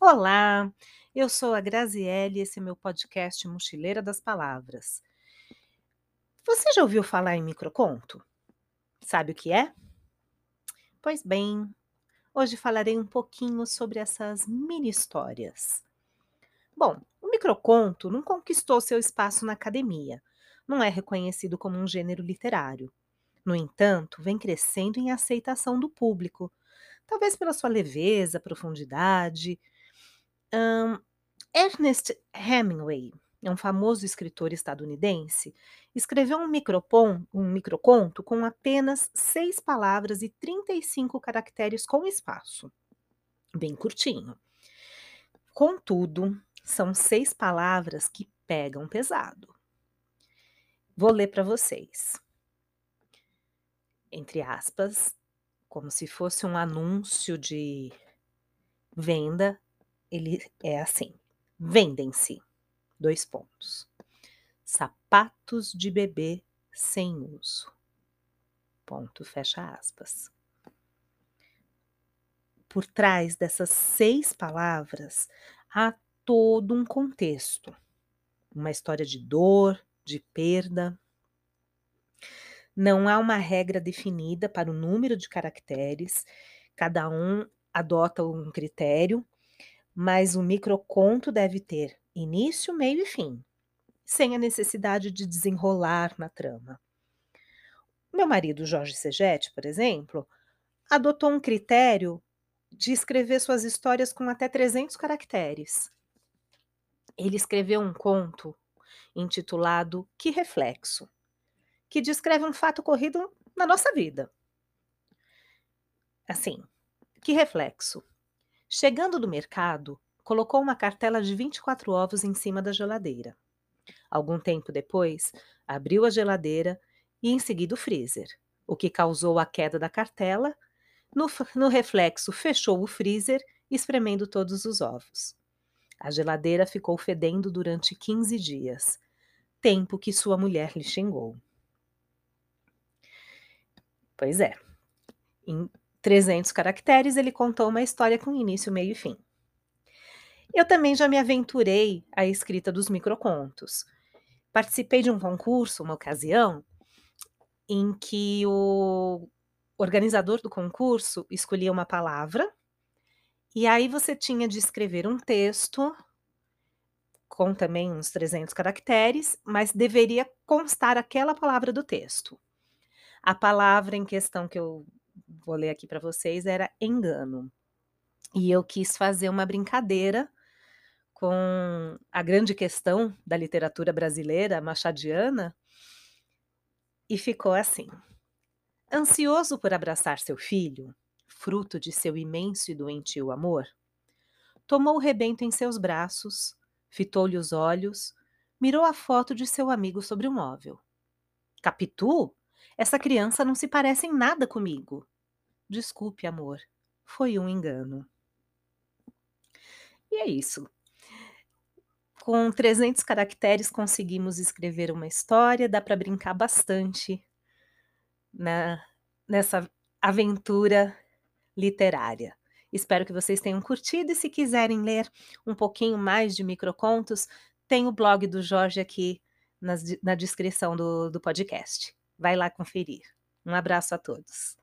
Olá, eu sou a Graziele e esse é meu podcast Mochileira das Palavras. Você já ouviu falar em microconto? Sabe o que é? Pois bem, hoje falarei um pouquinho sobre essas mini histórias. Bom, o microconto não conquistou seu espaço na academia, não é reconhecido como um gênero literário. No entanto, vem crescendo em aceitação do público, talvez pela sua leveza, profundidade. Um, Ernest Hemingway, um famoso escritor estadunidense, escreveu um, micropon, um microconto com apenas seis palavras e 35 caracteres com espaço. Bem curtinho. Contudo, são seis palavras que pegam pesado. Vou ler para vocês entre aspas, como se fosse um anúncio de venda, ele é assim: vendem-se. Dois pontos. Sapatos de bebê sem uso. Ponto, fecha aspas. Por trás dessas seis palavras há todo um contexto, uma história de dor, de perda, não há uma regra definida para o número de caracteres, cada um adota um critério, mas o microconto deve ter início, meio e fim, sem a necessidade de desenrolar na trama. Meu marido Jorge Segete, por exemplo, adotou um critério de escrever suas histórias com até 300 caracteres. Ele escreveu um conto intitulado Que Reflexo que descreve um fato ocorrido na nossa vida. Assim, que reflexo. Chegando do mercado, colocou uma cartela de 24 ovos em cima da geladeira. Algum tempo depois, abriu a geladeira e em seguida o freezer, o que causou a queda da cartela. No, no reflexo, fechou o freezer, espremendo todos os ovos. A geladeira ficou fedendo durante 15 dias, tempo que sua mulher lhe xingou. Pois é. 300 caracteres, ele contou uma história com início, meio e fim. Eu também já me aventurei à escrita dos microcontos. Participei de um concurso, uma ocasião, em que o organizador do concurso escolhia uma palavra e aí você tinha de escrever um texto com também uns 300 caracteres, mas deveria constar aquela palavra do texto. A palavra em questão que eu vou ler aqui para vocês era engano. E eu quis fazer uma brincadeira com a grande questão da literatura brasileira machadiana e ficou assim: Ansioso por abraçar seu filho, fruto de seu imenso e doentio amor, tomou o rebento em seus braços, fitou-lhe os olhos, mirou a foto de seu amigo sobre o móvel. Capitu essa criança não se parece em nada comigo. Desculpe, amor. Foi um engano. E é isso. Com 300 caracteres conseguimos escrever uma história, dá para brincar bastante na, nessa aventura literária. Espero que vocês tenham curtido e se quiserem ler um pouquinho mais de microcontos, tem o blog do Jorge aqui nas, na descrição do, do podcast. Vai lá conferir. Um abraço a todos.